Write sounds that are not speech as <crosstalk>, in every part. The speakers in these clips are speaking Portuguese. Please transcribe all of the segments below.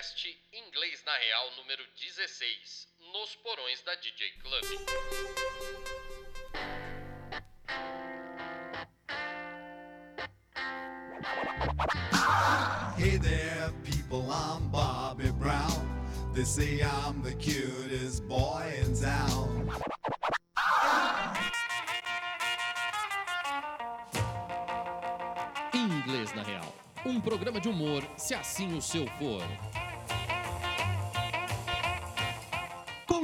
podcast Inglês na Real número 16, nos porões da DJ Club. Hey there, people, I'm Bobby Brown. They say I'm the cutest boy in town. Inglês na Real. Um programa de humor, se assim o seu for.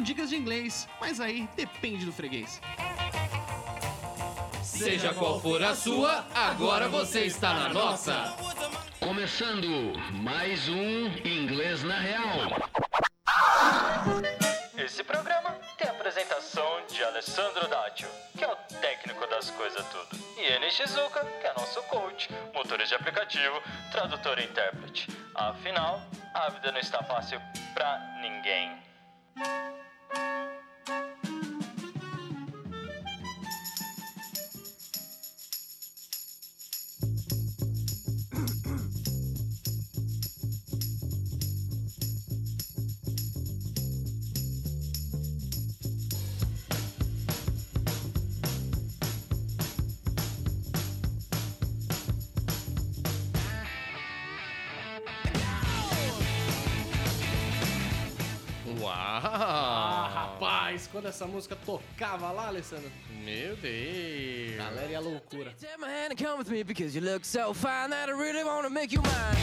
Dicas de inglês, mas aí depende do freguês. Seja qual for a sua, agora você está na nossa. Começando mais um Inglês na Real. Esse programa tem a apresentação de Alessandro Dátio, que é o técnico das coisas tudo, e Eni Shizuka, que é nosso coach, motorista de aplicativo, tradutor e intérprete. Afinal, a vida não está fácil pra ninguém. Quando essa música tocava lá, Alessandro, Meu Deus! galera ia loucura. Take my hand and come with me because you look so fine that I really wanna make you mine.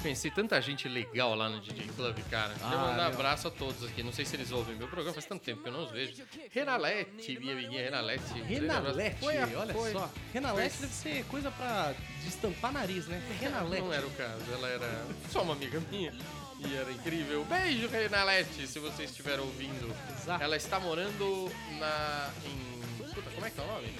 Conheci tanta gente legal lá no DJ Club, cara. Quero Ah, mandar meu. abraço a todos aqui. Não sei se eles ouvem meu programa, faz tanto tempo que eu não os vejo. Renalete, minha amiguinha Renalete. Renalete, Foi a- olha foi- só. Renalete deve ser coisa pra destampar nariz, né? Renalete. Não era o caso, ela era só uma amiga minha. E era incrível. Beijo, Renalete, se você estiver ouvindo. Exato. Ela está morando na. em. Puta, como é que é o nome?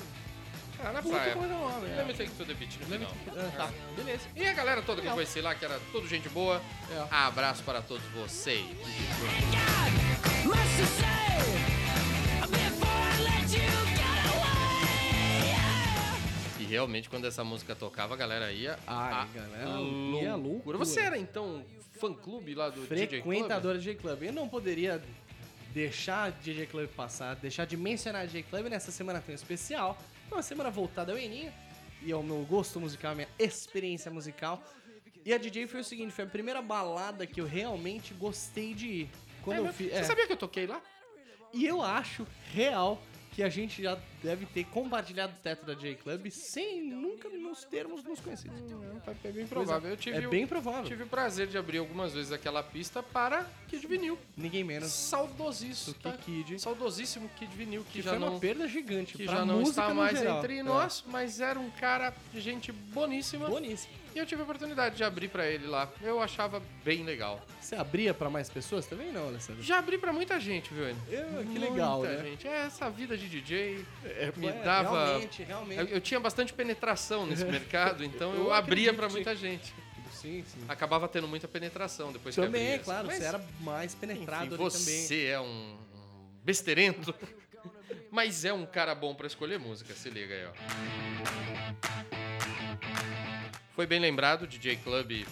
Ah, na Puta, praia. como é que é o nome, é. Let me take to the beach no final. Ah, tá, beleza. E a galera toda que eu conheci lá, que era tudo gente boa. É. Abraço para todos vocês. E realmente, quando essa música tocava, a galera ia. Ah, a galera, ia loucura. Você era então fã-clube lá do DJ Club? DJ Club. Eu não poderia deixar DJ Club passar, deixar de mencionar DJ Club. Nessa semana tem um especial. Uma semana voltada ao Eninho e ao meu gosto musical, à minha experiência musical. E a DJ foi o seguinte, foi a primeira balada que eu realmente gostei de ir. Quando É, eu fiz, Você sabia que eu toquei lá? E eu acho real que a gente já deve ter compartilhado o teto da DJ Club sem nunca nos termos nos conhecidos. É bem provável. Eu tive, é bem provável. tive o prazer de abrir algumas vezes aquela pista para Kid Vinil. Ninguém menos Saudosíssimo. do que Kid. Saudosíssimo Kid Vinil, que, Que já foi não, uma perda gigante que já não está mais geral. entre É. nós, mas era um cara de gente boníssima. Boníssimo. E eu tive a oportunidade de abrir pra ele lá. Eu achava bem legal. Você abria pra mais pessoas também, não, Alessandro? Já abri pra muita gente, viu, Enio? Eu, que Muita legal, né? gente. É, essa vida de DJ me É, dava. Realmente, realmente. Eu, eu tinha bastante penetração nesse <laughs> mercado, então eu, Eu abria sim. muita gente. Sim, sim. Acabava tendo muita penetração depois que Também, abria. claro, Mas, você era mais penetrado enfim, ali também. você é um, besteirento, <laughs> mas é um cara bom pra escolher música, se liga aí, ó. Foi bem lembrado, DJ Club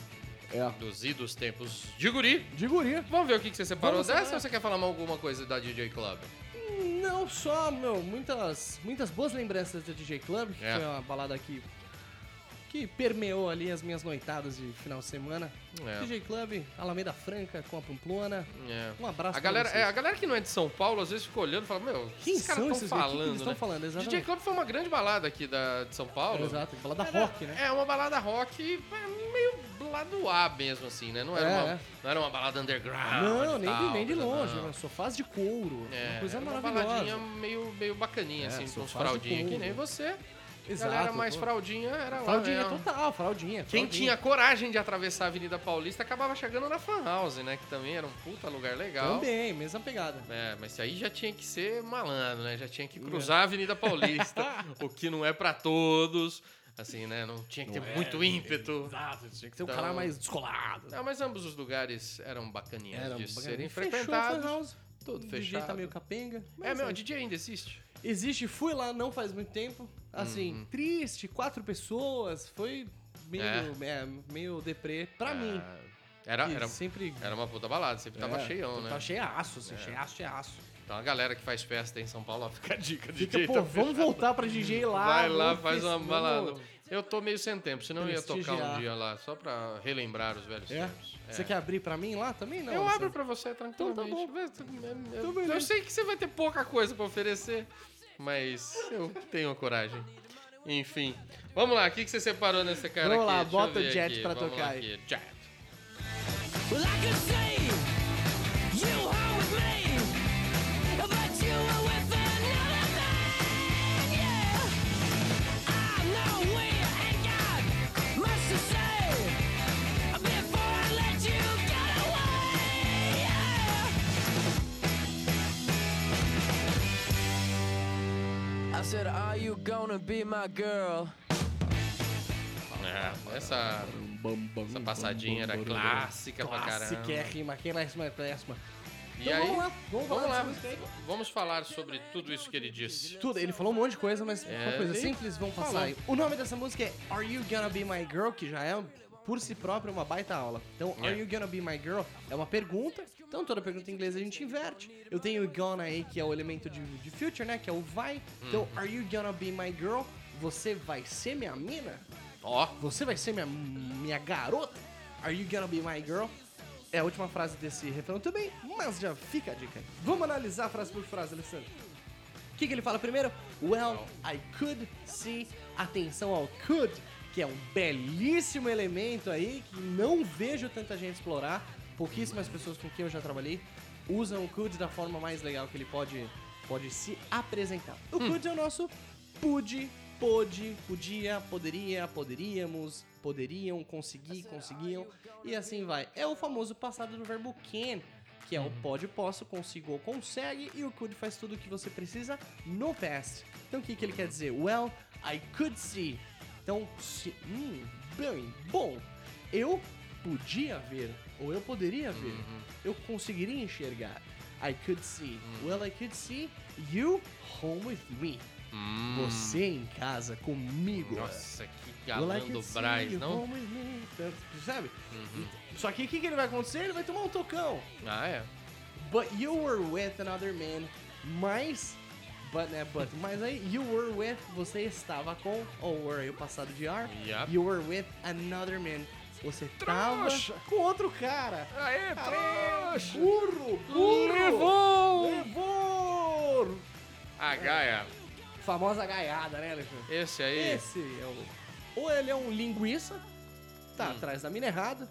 É. dos idos tempos de guri. De guria. Vamos ver o que que você separou Vamos dessa ou você quer falar alguma coisa da DJ Club? Não só, meu, muitas, muitas boas lembranças da DJ Club, que É. foi uma balada que, que permeou ali as minhas noitadas de final de semana. É. DJ Club, Alameda Franca, com a Pamplona. É. Um abraço A pra galera, vocês. é, a galera que não é de São Paulo, às vezes fica olhando e fala, meu, o que Quem esses caras estão que que falando, estão né? falando? DJ. Club foi uma grande balada aqui da, de São Paulo. Exato, balada Era- rock, né? É, uma balada rock é, meio lado A mesmo, assim, né? Não era, É, uma, é. não era uma balada underground. Não, nem, tal, de, nem de longe, não. né? sofás de couro, É, uma coisa era uma maravilhosa. baladinha meio, meio bacaninha, É, assim, com uns fraldinhos que nem você. Exato, galera mais pô. fraldinha era lá Fraldinha mesmo. total, fraldinha. Quem fraldinha. tinha coragem de atravessar a Avenida Paulista acabava chegando na Fan House, né? Que também era um puta lugar legal. Também, mesma pegada. É, mas aí já tinha que ser malandro, né? Já tinha que cruzar a Avenida Paulista, <laughs> o que não é pra todos. Assim, né? Não tinha que ter muito ímpeto. Exato, tinha que ser um Então- cara mais descolado. Não, mas ambos os lugares eram bacaninhas Era um de bacana. serem Fechou frequentados. House. Tudo O DJ fechado. tá meio capenga. É, meu, é. DJ ainda existe? Existe, fui lá não faz muito tempo. Assim, Uhum. triste, quatro pessoas. Foi meio, é, meio deprê pra mim. Era, era, sempre... era uma puta balada, sempre tava é, cheião, né? Tá cheiaço, assim, cheiaço, cheiaço. Então a galera que faz festa em São Paulo, ó, fica a dica. Fica, DJ pô, tá vamos fechado. voltar pra DJ lá. Vai lá, faz uma balada. Eu tô meio sem tempo, senão eu ia tocar um dia lá, só pra relembrar os velhos É? tempos. Você quer abrir pra mim lá também? Não, eu Alessandro? abro pra você tranquilamente. Então tá bom. Eu- eu, Então beleza. eu sei que você vai ter pouca coisa pra oferecer, mas eu tenho a coragem. Enfim, vamos lá, o que, que você separou nessa cara Vamos aqui? lá, Deixa eu bota o ver Jet aqui, pra vamos tocar lá aí. aqui, Jet. Well, I could see said, Are you gonna be my girl? É, essa, essa passadinha era clássica pra caramba. Clássica, é rima, quem mais mais péssima. E Então aí, vamos lá, vamos falar vamos lá, vamos falar sobre tudo isso que ele disse. Tudo, ele falou um monte de coisa, mas uma É, coisa ele simples, vamos passar aí. O nome dessa música é Are You Gonna Be My Girl, que já é por si próprio uma baita aula. Então, É. Are You Gonna Be My Girl é uma pergunta, então toda pergunta em inglês a gente inverte. Eu tenho o gonna aí, que é o elemento de, de future, né, que é o vai. Então, Uhum. Are You Gonna Be My Girl? Você vai ser minha mina? Ó, Você vai ser minha, minha garota? Are you gonna be my girl? É a última frase desse refrão também, mas já fica a dica aí. Vamos analisar frase por frase, Alessandro. O que, que ele fala primeiro? Well, I could see. Atenção ao could, que é um belíssimo elemento aí que não vejo tanta gente explorar. Pouquíssimas pessoas com quem eu já trabalhei usam o could da forma mais legal que ele pode, pode se apresentar. O could é o nosso pude, pôde, podia, poderia, poderíamos, poderiam, conseguir, conseguiam e assim vai. É o famoso passado do verbo can, que é o pode, posso, consigo ou consegue e o could faz tudo o que você precisa no past. Então o que, que ele quer dizer? Well, I could see. Então, se, hum, bem, bom, eu podia ver ou eu poderia ver, eu conseguiria enxergar. I could see. Well, I could see you home with me. Você em casa comigo. nossa, que galã do Braz, não? me. Percebe? Só que o que, que ele vai acontecer? Ele vai tomar um tocão. Ah, é. But you were with another man. Mas. But, né, but. Mas aí, you were with. Você estava com. Ou were o passado de are. Yep. You were with another man. Você tava Trouxa. com outro cara. Aê, trouxa! Burro! Burro! Levou! Levou! A Gaia, Famosa gaiada, né, Alexandre? esse aí. Esse é o. Ou ele é um linguiça, tá Hum. atrás da mina errada,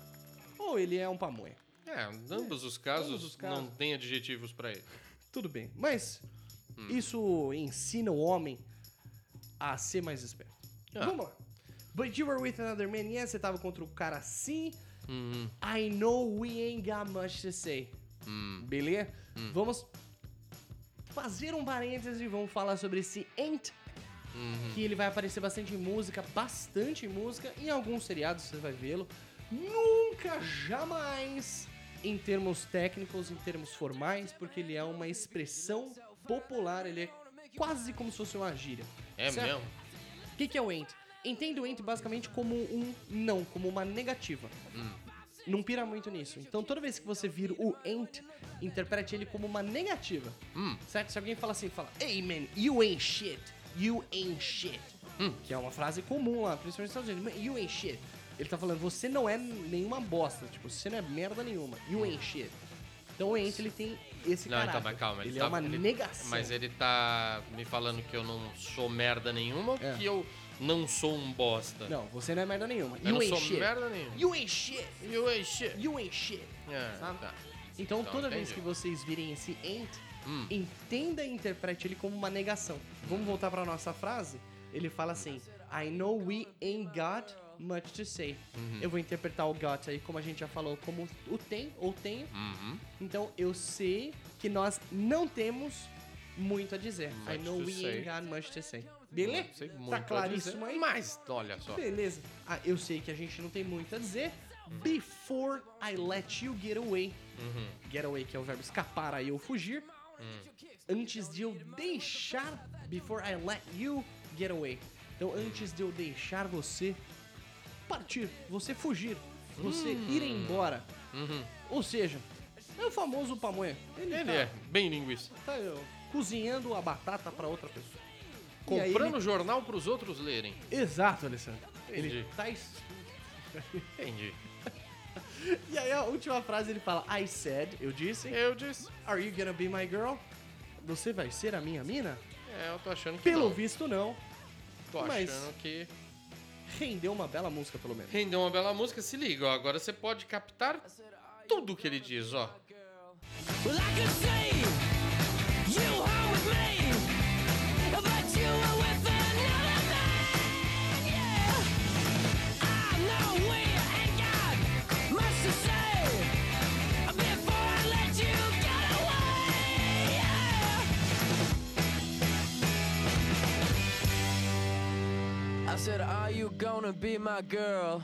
ou ele é um pamonha. É, ambos os casos Ambos os casos. não tem adjetivos pra ele. Tudo bem. Mas Hum. isso ensina o homem a ser mais esperto. Ah. Vamos lá. But you were with another man, yes, você tava contra o cara assim. Uhum. I know we ain't got much to say. Hum. Beleza? Vamos fazer um parênteses e vamos falar sobre esse ain't. Uhum. Que ele vai aparecer bastante em música, bastante em música. Em alguns seriados você vai vê-lo. Nunca, jamais, em termos técnicos, em termos formais, porque ele é uma expressão popular, ele é quase como se fosse uma gíria. É certo? mesmo? O que, que é o ain't? Entenda o ain't basicamente como um não, como uma negativa. Não pira muito nisso. Então toda vez que você vir o ain't, interprete ele como uma negativa. Certo? Se alguém fala assim, fala, Hey man, you ain't shit. You ain't shit. Que é uma frase comum lá, principalmente nos Estados Unidos. "Man, You ain't shit. Ele tá falando, você não é nenhuma bosta. Tipo, você não é merda nenhuma. You ain't shit. Então o ain't, ele tem esse Não, caráter. então, mas calma. Ele, tá- é uma ele- negação. Mas ele tá me falando que eu não sou merda nenhuma ou É. que eu não sou um bosta? Não, você não é merda nenhuma. Eu you não ain't sou shit. merda nenhuma. You ain't shit. You ain't shit. You ain't shit. É, Sabe? tá. Então, Então, toda vez entendi. que vocês virem esse ain't, Hum. entenda e interprete ele como uma negação. Vamos voltar pra nossa frase? Ele fala assim: I know we ain't got much to say. Uhum. Eu vou interpretar o got aí, como a gente já falou, como o tem ou tenho. Uhum. Então, eu sei que nós não temos muito a dizer. I Much know to we say. ain't got much to say. Beleza? Não sei muito Tá claríssimo aí? Mas, olha só. Beleza. Ah, eu sei que a gente não tem muito a dizer. Before I let you get away. Get away, que é o verbo escapar aí ou fugir. Antes de eu deixar. Before I let you get away. Então, antes de eu deixar você partir, você fugir, você Hum. ir embora. Ou seja, é o famoso pamonha. Ele, Ele tá, é bem linguiça. tá, ó, cozinhando a batata pra outra pessoa. Comprando jornal pros outros lerem. ele- Exato, Alessandro. Ele Entendi. tá... es- Entendi. <laughs> E aí a última frase ele fala, I said, eu disse, Eu disse. Are you gonna be my girl? Você vai ser a minha mina? É, eu tô achando que Pelo não. visto, não. Tô mas- achando que Rendeu uma bela música, pelo menos. rendeu uma bela música. Se liga, ó. Agora você pode captar tudo que ele diz, ó. Well, I could see you home with me, but you were with another man. Yeah, I know we ain't got much to say before I let you get away. Yeah. I said, Are you gonna be my girl?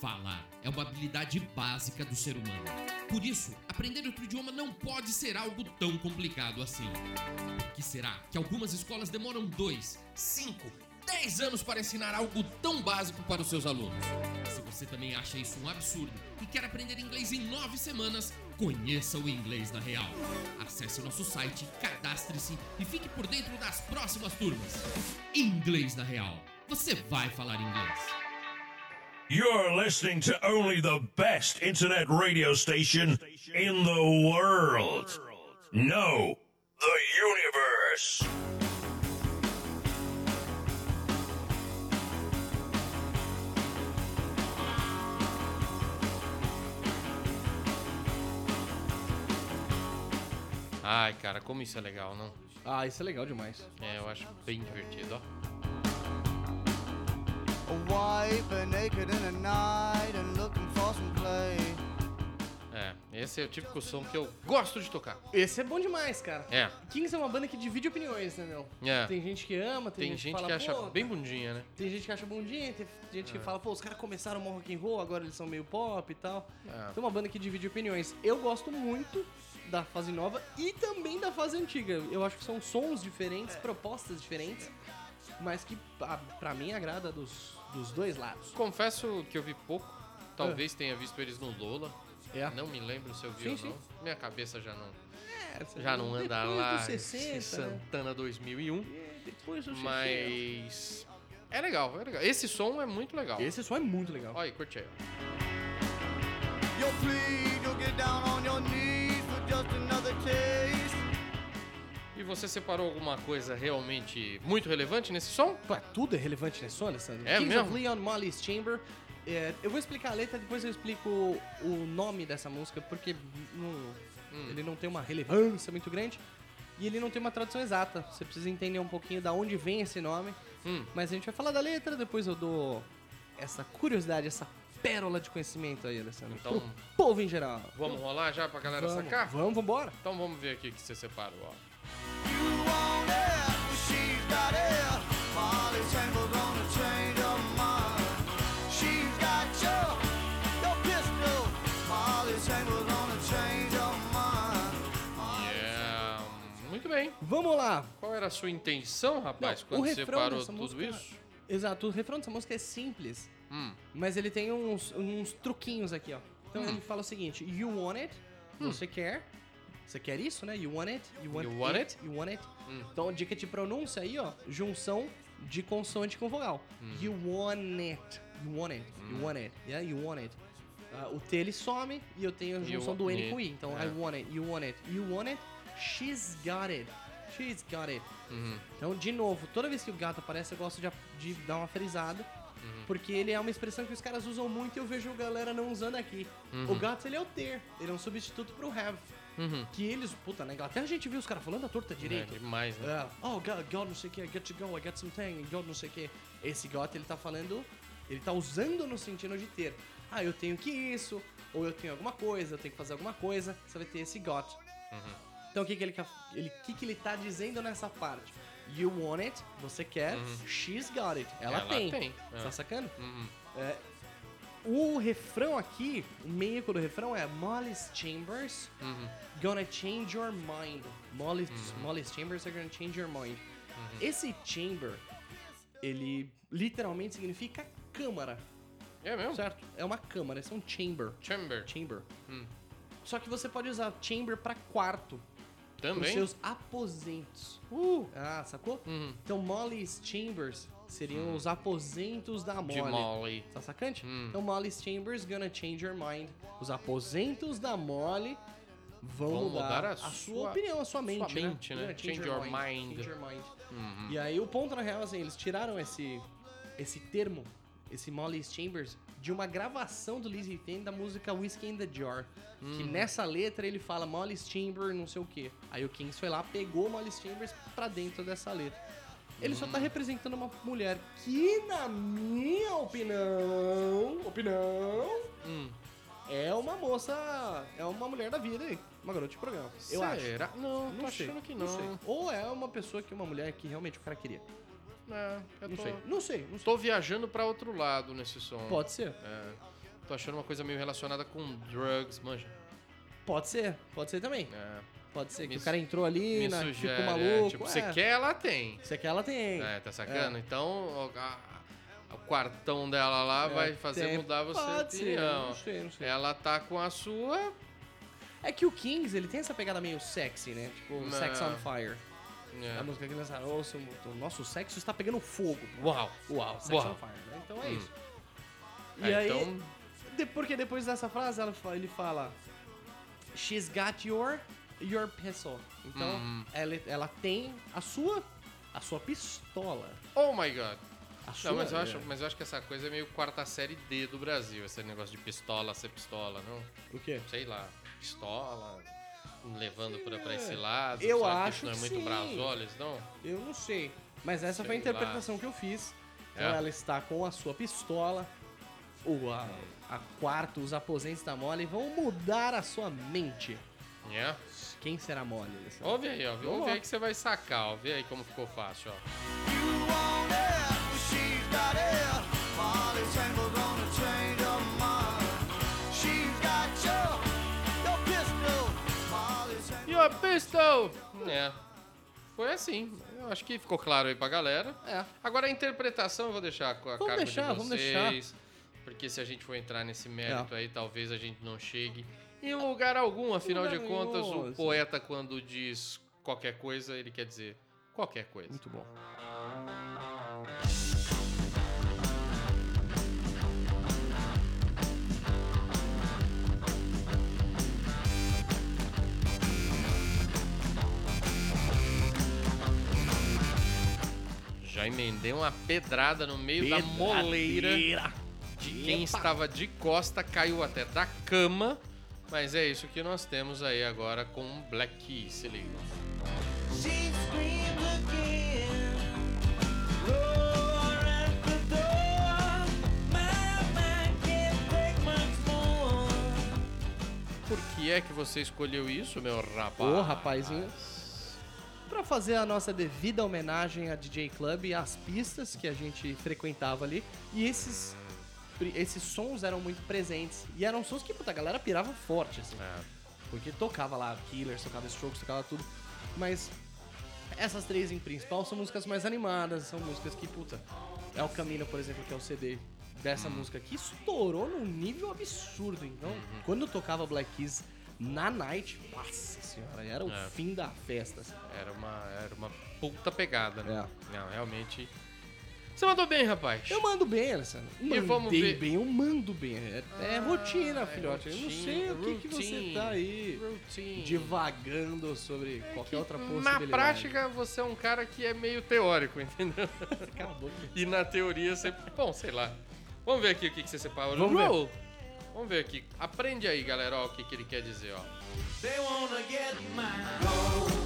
Falar é uma habilidade básica do ser humano. Por isso, aprender outro idioma não pode ser algo tão complicado assim. Que será que algumas escolas demoram 2, 5, 10 anos para ensinar algo tão básico para os seus alunos? Se você também acha isso um absurdo e quer aprender inglês em 9 semanas, conheça o Inglês na Real. Acesse nosso site, cadastre-se e fique por dentro das próximas turmas. Inglês na Real. Você vai falar inglês. You're listening to only the best internet radio station in the world. No, the universe. Ai, cara, como isso é legal, não? Ah, isso é legal demais. É, eu acho bem divertido, ó. A wife naked in the night and looking for some play. É, esse é o típico som que eu gosto de tocar. Esse é bom demais, cara. É. Kings é uma banda que divide opiniões, né, meu? É. Tem gente que ama, tem, Tem gente fala, que acha pô, bem bundinha, né? Tem gente que acha bundinha, tem gente que É. fala, pô, os caras começaram o rock and roll, agora eles são meio pop e tal. É. Tem uma banda que divide opiniões. Eu gosto muito da fase nova e também da fase antiga. Eu acho que são sons diferentes, propostas diferentes, mas que a- pra mim agrada dos, dos dois lados. Confesso que eu vi pouco. Talvez tenha visto eles no Lola. É. Não me lembro se eu vi Sim, ou sim. não. Minha cabeça já não, É, já não anda lá. dos 60, esse né? Santana 2001. Depois 60. Mas. É legal, é legal. Esse som é muito legal. Esse som é muito legal. Olha aí, curte aí. You'll plead, você separou alguma coisa realmente muito relevante nesse som? Pô, tudo é relevante nesse som, Alessandro. É Kings mesmo? of Leon Molly's Chamber. É, eu vou explicar a letra, depois eu explico o, nome dessa música, porque não- ele não tem uma relevância muito grande e ele não tem uma tradução exata. Você precisa entender um pouquinho da onde vem esse nome. Hum. Mas a gente vai falar da letra, depois eu dou essa curiosidade, essa pérola de conhecimento aí, Alessandro. Então- Pro povo em geral. Vamos rolar já pra galera Vamos, sacar? vamos, vambora. Então vamos ver aqui o que você separou, ó. Muito bem. Vamos lá. Qual era a sua intenção, rapaz, Não, quando você dessa tudo música- isso? Exato, o refrão dessa música é simples, Hum. mas ele tem uns, uns truquinhos aqui, ó. Então ele fala o seguinte: You want it? Você quer? Você quer isso, né? You want it? You want, You want it? You want it? Então, dica de pronúncia aí, ó. Junção de consoante com vogal. You want it. You want it. You want it. Yeah, you want it. Ah, o T ele some e eu tenho a You junção do N com it. I. Então, É. I want it. You want it. You want it. She's got it. She's got it. Uhum. Então, de novo, toda vez que o gato aparece, eu gosto de, de dar uma frisada. Uhum. Porque ele é uma expressão que os caras usam muito e eu vejo a galera não usando aqui. O gato, ele é o ter. Ele é um substituto pro have. Uhum. Que eles, puta, na Inglaterra a gente viu os caras falando a torta É, direito. demais, né? É, oh, God, God, não sei o que, I get to go, I get something, God, não sei o que. Esse got, ele tá falando, ele tá usando no sentido de ter. Ah, eu tenho que isso, ou eu tenho alguma coisa, eu tenho que fazer alguma coisa, você vai ter esse got. Então o que que ele, ele, que que ele tá dizendo nessa parte? You want it, você quer, she's got it, ela, Ela tem. tem, é. Tá sacando? Uhum. É, o refrão aqui, o meio do refrão é Molly's Chambers Uhum. gonna change your mind. Molly, Uhum. Molly's Chambers are gonna change your mind. Esse chamber, ele literalmente significa câmara. É mesmo? Certo? É uma câmara, esse é um chamber. Chamber. Chamber. Hum. Só que você pode usar chamber pra quarto. Os Também? seus aposentos. Uh. Ah, sacou? Uhum. Então, Molly's Chambers seriam os aposentos da Molly. De Molly. Tá sacante? Hum. Então, Molly's Chambers gonna change your mind. Os aposentos da Molly vão, Vão mudar, mudar a a, sua, sua- opinião, a sua mente, sua né? mente, né? Gonna Change your mind. Change your mind. Uhum. E aí, o ponto, na real, assim, eles tiraram esse, esse termo, esse Molly's Chambers, de uma gravação do Lizzy Ten da música Whiskey in the Jar. Que Hum. nessa letra ele fala Molly's Chamber, não sei o quê. Aí o Kings foi lá, pegou Molly's Chambers pra dentro dessa letra. Ele só tá representando uma mulher que, na minha opinião, opinião, Hum. é uma moça, é uma mulher da vida aí, uma garota de programa. Eu acho. Será? Não, tô sei, achando que não não. sei. Ou é uma pessoa que uma mulher que realmente o cara queria. É, eu Não tô, sei, não sei, não sei. Tô viajando pra outro lado nesse som. Pode ser. É, tô achando uma coisa meio relacionada com drugs, manja. Pode ser, pode ser também. É, Pode ser que Me o cara entrou ali, na, sugere, ficou é, maluco. tipo, é. você quer, ela tem. Você quer, ela tem. É, tá sacando? Então, o, a- a- o quartão dela lá É, vai fazer tem- mudar você pode de ser, opinião. não sei, não sei. Ela tá com a sua. É que o Kings, ele tem essa pegada meio sexy, né? Tipo, Não. Sex on Fire. É. A música que lançaram, "Ô, seu- o nosso sexo está pegando fogo. Uau! Uau, Sex Uau. on Fire, né? Então é Hum. isso. E É, aí, então- porque depois dessa frase, ele fala She's got your, your pistol. Então, Hum. ela, ela tem a sua, a sua pistola. Oh my god! A Não, mas eu, acho, é. mas eu acho que essa coisa é meio quarta série D do Brasil, esse negócio de pistola ser pistola, não? O quê? Sei lá, pistola, levando pra, pra esse lado. Eu que acho isso não é que muito sim. Brasólias, não? Eu não sei. Mas essa foi a Sei lá. interpretação que eu fiz. Então É. ela está com a sua pistola. O, a, a quarto, os aposentos da Molly vão mudar a sua mente. É. Quem será Molly? Alessandro? Ouve aí, ó. Vamos Ouve lá. aí que você vai sacar, ó. Vê aí como ficou fácil, ó. Your, pistol. É. Foi assim. Eu acho que ficou claro aí pra galera. É. Agora a interpretação eu vou deixar com a Vamos cargo deixar, de vamos vocês. deixar. Porque se a gente for entrar nesse mérito É. aí, talvez a gente não chegue em lugar algum. Afinal Lugar de contas, nenhum, o assim. poeta, quando diz qualquer coisa, ele quer dizer qualquer coisa. Muito bom. Já emendei uma pedrada no meio da moleira de quem estava de costa, caiu até da cama. Mas é isso que nós temos aí agora com Black Keys, se liga. Por que é que você escolheu isso, meu rapaz? Ô, rapazinho. Pra fazer a nossa devida homenagem a DJ Club e às pistas que a gente frequentava ali. E esses, esses sons eram muito presentes. E eram sons que, puta, a galera pirava forte, assim. É. Porque tocava lá Killers, tocava Strokes, tocava tudo. Mas essas três em principal são músicas mais animadas, são músicas que, puta, é o Camino, por exemplo, que é o CD dessa música que estourou num nível absurdo. Então, quando tocava Black Keys na night, nossa senhora, era o É. fim da festa. assim. Era uma, era uma puta pegada, né? É. Não, realmente. Você mandou bem, rapaz. Eu mando bem, Alessandro. Mandei vamos ver- bem, eu mando bem. É, é Ah, rotina, é filhote. eu não rotina, sei o que, que você routine, tá aí routine. divagando sobre qualquer outra Na possibilidade. prática, você é um cara que é meio teórico, entendeu? <laughs> Cala a boca. E na teoria você. Bom, sei lá. Vamos ver aqui o que, que você separou. Vamos ver. Vamos ver aqui. Aprende aí, galera, ó, o que, que ele quer dizer, ó. They wanna get my gold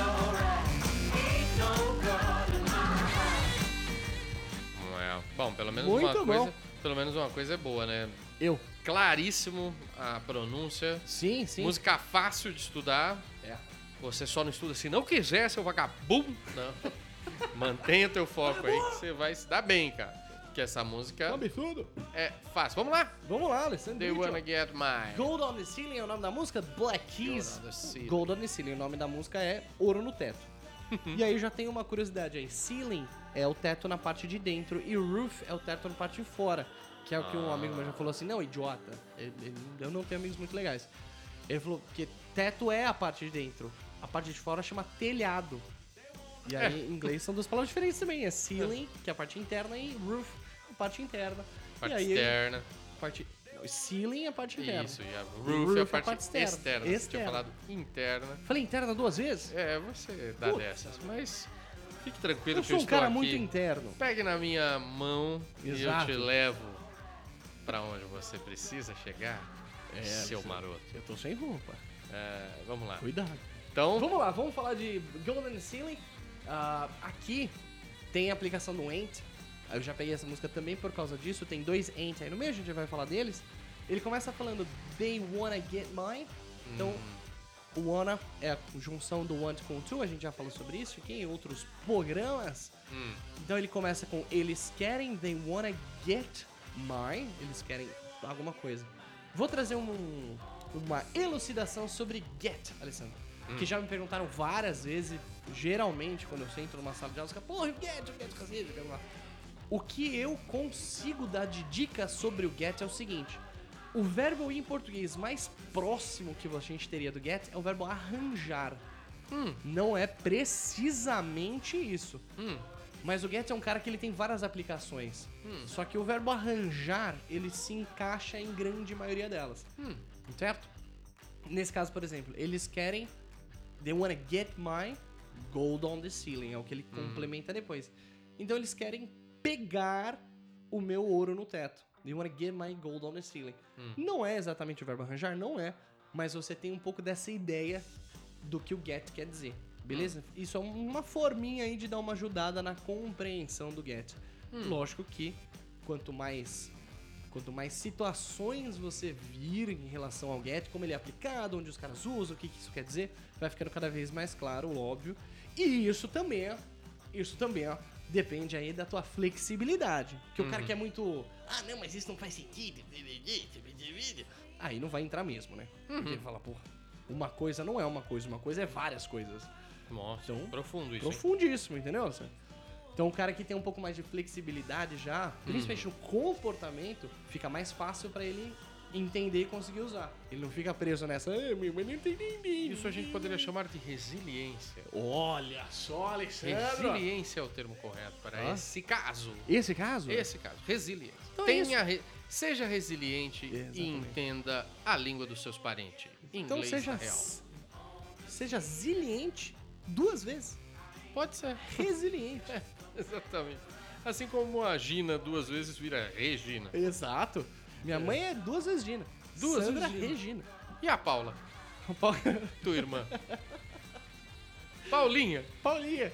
é. Bom, pelo menos Muito uma bom. coisa. Pelo menos uma coisa é boa, né? Eu. Claríssimo a pronúncia. Sim, sim. Música fácil de estudar. É. Você só não estuda se não quiser, seu vagabundo. Não. <laughs> Mantenha teu foco aí que você vai se dar bem, cara. Porque essa música absurdo. é fácil. Vamos lá? Vamos lá, Alessandro. They Wanna Get Mine. Gold on the Ceiling é o nome da música? Black Keys. Gold on the Ceiling. Gold on the Ceiling. O nome da música é Ouro no Teto. <laughs> e aí já tem uma curiosidade aí. Ceiling é o teto na parte de dentro e roof é o teto na parte de fora. Que é o que um amigo meu já falou assim, não, idiota. ele- ele- Eu não tenho amigos muito legais. Ele falou que teto é a parte de dentro. A parte de fora chama telhado. E aí, em inglês, são duas palavras diferentes também. É <laughs> ceiling, que é a parte interna, e roof, parte interna. Parte aí, externa. Parte... Ceiling é a parte interna. Isso, e a roof, é a parte, externa. externa. Você tinha Externa. falado interna. Falei interna duas vezes? É, você dá Puta. dessas. Mas fique tranquilo Eu que sou eu um estou cara aqui. muito interno. Pegue na minha mão Exato. e eu te levo pra onde você precisa chegar, É, seu maroto. Eu tô sem roupa. É, vamos lá. Cuidado. Então, Vamos lá, vamos falar de Golden Ceiling. Ah, aqui tem a aplicação do Ant. Eu já peguei essa música também por causa disso. Tem dois Ant aí no meio, a gente vai falar deles. Ele começa falando They Wanna Get Mine. Então, o Wanna é a junção do Want com o To. A gente já falou sobre isso aqui em outros programas. Hum. Então ele começa com Eles querem, They Wanna Get Mine. Eles querem alguma coisa. Vou trazer um- uma elucidação sobre get, Alessandro. Que já me perguntaram várias vezes, geralmente, quando eu sento numa sala de aula, fica, porra, o get, get, cacete, get lá. O que eu consigo dar de dica sobre o get é o seguinte: o verbo em português mais próximo que a gente teria do get é o verbo arranjar. Não é precisamente isso. Mas o get é um cara que ele tem várias aplicações. Só que o verbo arranjar, ele se encaixa em grande maioria delas. Certo? Nesse caso, por exemplo, eles querem. They wanna get my gold on the ceiling. É o que ele complementa depois. Então eles querem pegar o meu ouro no teto. They wanna get my gold on the ceiling. Não é exatamente o verbo arranjar, não é. Mas você tem um pouco dessa ideia do que o get quer dizer. Beleza? Isso é uma forminha aí de dar uma ajudada na compreensão do get. Lógico que quanto mais quanto mais situações você vir em relação ao get, como ele é aplicado, onde os caras usam, o que, que isso quer dizer, vai ficando cada vez mais claro, óbvio. E isso também, isso também, ó, depende aí da tua flexibilidade. Porque o cara que é muito, ah, não, mas isso não faz sentido. Aí não vai entrar mesmo, né? Porque ele fala, porra, uma coisa não é uma coisa, uma coisa é várias coisas. nossa, Então, profundo isso. hein? Profundíssimo, entendeu? Sam? Então o cara que tem um pouco mais de flexibilidade já, principalmente no comportamento, fica mais fácil pra ele entender e conseguir usar. Ele não fica preso nessa, ah, meu, mas não entendi. Isso a gente poderia chamar de resiliência. Olha só, Alexandre. Resiliência é o termo correto para Ah. esse caso. Esse caso? Esse caso, resiliência. Então é Tenha re- Seja resiliente e Exatamente. entenda a língua dos seus parentes. Então Inglês seja, na real. seja ziliente duas vezes. Pode ser. Resiliente. É, <laughs> exatamente. Assim como a Gina duas vezes vira Regina. Exato. Minha mãe é duas vezes Gina. Duas Sandra vezes Gina. Regina. E a Paula, <laughs> tua irmã? Paulinha. Paulinha.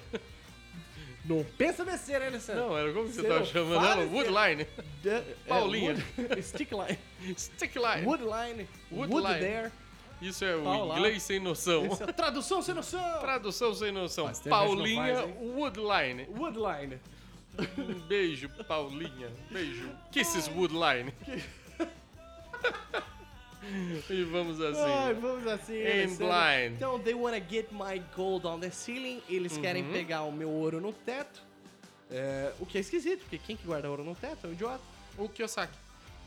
Não pensa besteira, hein, Alessandro? Não, era como você Você tava chamando ela? Woodline. É, Paulinha. wood- <laughs> Stickline. Stickline. Woodline. Wood Woodline. there. Isso é o Paula. inglês sem noção. É tradução sem noção. Tradução sem noção. Paulinha faz? Woodline. Woodline. Um beijo, Paulinha. Beijo. Kisses Woodline. <laughs> e vamos assim. Ai, vamos assim. In blind. Então, they wanna get my gold on the ceiling. Eles Uhum. querem pegar o meu ouro no teto. É, o que é esquisito, porque quem que guarda ouro no teto é o idiota. O Kiyosaki.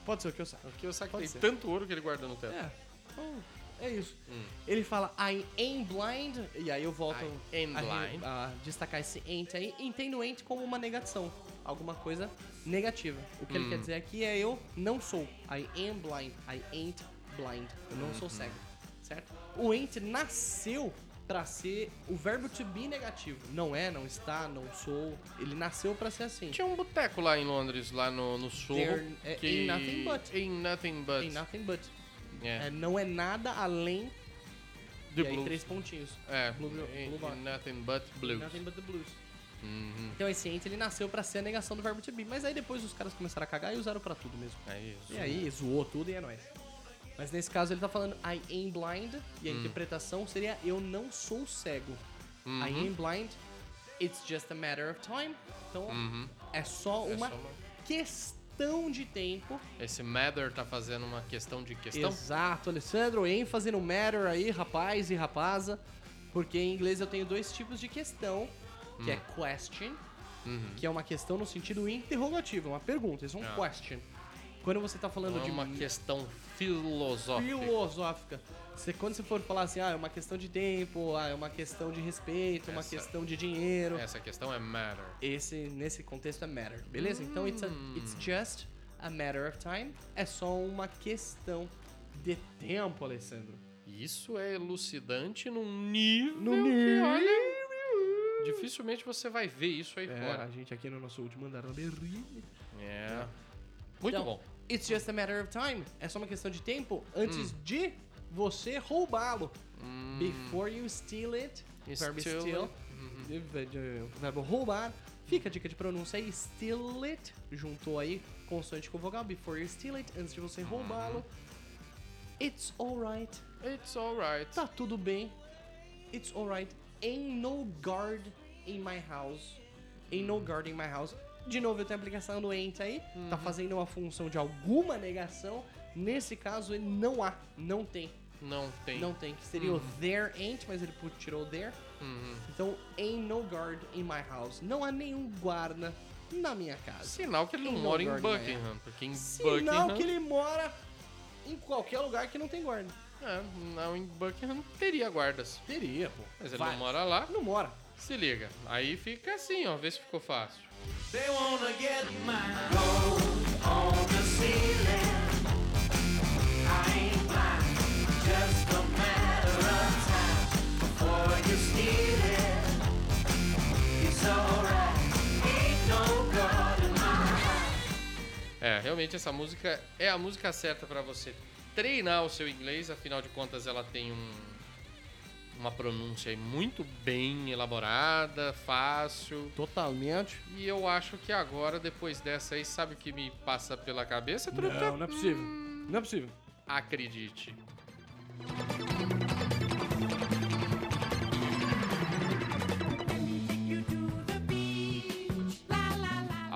Pode ser o saiba. O Kiyosaki Pode tem ser. tanto ouro que ele guarda no teto. É. Então, é isso. Hum. Ele fala I am blind, e aí eu volto I am blind. a destacar esse ain't aí. Entendo ain't como uma negação, alguma coisa negativa. O que ele Hum. quer dizer aqui é eu não sou. I am blind, I ain't blind. Eu não Uhum. sou cego, certo? O ain't nasceu pra ser o verbo to be negativo. Não é, não está, não sou. Ele nasceu pra ser assim. Tinha um boteco lá em Londres, lá no, no Sorro. There- é, que... in nothing but. In nothing but. Tem nothing but. É. É, não é nada além e aí blues. três pontinhos. É, Blue- blue- in, blue in nothing but blues. Nothing but the blues. Uhum. Então esse ent ele nasceu pra ser a negação do verbo to be, mas aí depois os caras começaram a cagar e usaram pra tudo mesmo. Aí, E aí zoou tudo e é nóis. Mas nesse caso ele tá falando I am blind e a Hum. interpretação seria eu não sou cego. Uhum. I am blind It's just a matter of time. Então, Uhum. é só É uma só uma- questão de tempo. Esse matter tá fazendo uma questão de questão? Exato, Alessandro. ênfase no matter aí, rapaz e rapaza. Porque em inglês eu tenho dois tipos de questão, que é question, Uhum. que é uma questão no sentido interrogativo, uma pergunta, isso é um Ah. question. Quando você tá falando Não é de uma questão filosófica. filosófica, você, quando você for falar assim, ah, é uma questão de tempo, ah, é uma questão de respeito, uma Essa- questão de dinheiro, Essa questão é matter. esse nesse contexto é matter, beleza? Então it's, a- Hum. it's just a matter of time, é só uma questão de tempo, Alessandro. Isso é elucidante num nível No nível. olha, dificilmente você vai ver isso aí É, fora. a gente aqui no nosso último andar berrine. É. Muito Então, bom. It's just a matter of time. É só uma questão de tempo antes Hum. de você roubá-lo. Before you steal it. You verbo steal. Uhum. Verbo roubar. Fica a dica de pronúncia aí. Steal it. Juntou aí consoante com vogal. Before you steal it. Antes de você roubá-lo. It's alright. It's alright. Tá tudo bem. It's alright. Ain't no guard in my house. Ain't no guard in my house. De novo, eu tenho a aplicação do ain't aí. Tá fazendo uma função de alguma negação. Nesse caso, ele não há. Não tem. Não tem. Não tem. Que seria o there ain't, mas ele tirou o there. Uhum. Então, ain't no guard in my house. Não há nenhum guarda na minha casa. Sinal que ele não Ain't mora no em Buckingham. Porque em Sinal Buckingham. que ele mora em qualquer lugar que não tem guarda. É, não, em Buckingham teria guardas. Teria, pô. Mas ele Vai. não mora lá. Não mora. Se liga. Aí fica assim, ó. Vê se ficou fácil. They wanna get my gold on the ceiling. É, realmente essa música é a música certa pra você treinar o seu inglês, afinal de contas ela tem um, uma pronúncia muito bem elaborada, fácil. Totalmente. E eu acho que agora, depois dessa aí, sabe o que me passa pela cabeça? Não, não é possível. Não é possível. Acredite.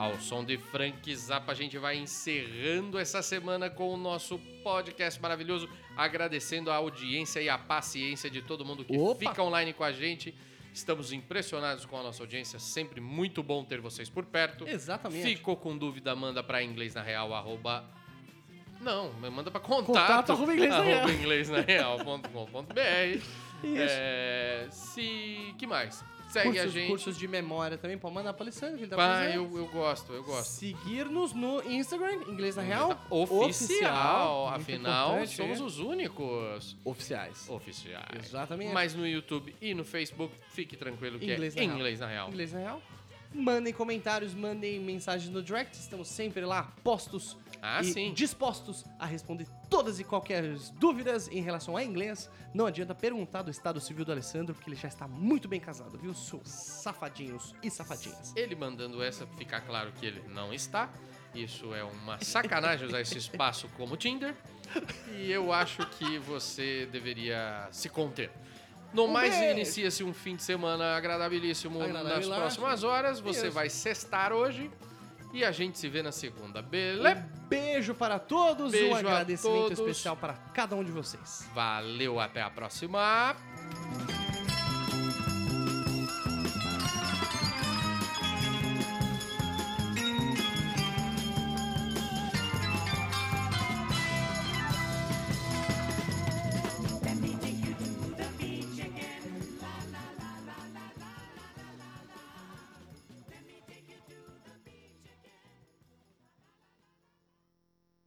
Ao som de Frank Zappa, a gente vai encerrando essa semana com o nosso podcast maravilhoso, agradecendo a audiência e a paciência de todo mundo que Opa! fica online com a gente. Estamos impressionados com a nossa audiência, sempre muito bom ter vocês por perto. Exatamente. Ficou com dúvida, manda para inglês na real, arroba... Não, manda para contato, Contato arroba inglês na real. inglês na real.com.br. É, se... que mais? Segue cursos, a gente. cursos de memória também, pode mandar pra Alessandro, que ele tá Ah, fazendo. eu, eu gosto, eu gosto. Seguir-nos no Instagram, Inglês na Real. Oficial, muito afinal, importante, somos é. os únicos Oficiais. oficiais. Exatamente. Mas no YouTube e no Facebook, fique tranquilo que Inglês é na Real. inglês na real. Inglês na Real. Mandem comentários, mandem mensagens no direct. Estamos sempre lá, postos Ah, e sim. dispostos a responder todas e qualquer dúvidas em relação a inglês. Não adianta perguntar do estado civil do Alessandro, porque ele já está muito bem casado, viu, seus safadinhos e safadinhas. Ele mandando essa, fica claro que ele não está. Isso é uma sacanagem usar esse espaço como Tinder. E eu acho que você deveria se conter. No Um mais, inicia-se um fim de semana agradabilíssimo nas próximas horas. Você Isso. vai sextar hoje. E a gente se vê na segunda, beleza? Um beijo para todos, Beijo um agradecimento especial para cada um de vocês. Valeu, até a próxima.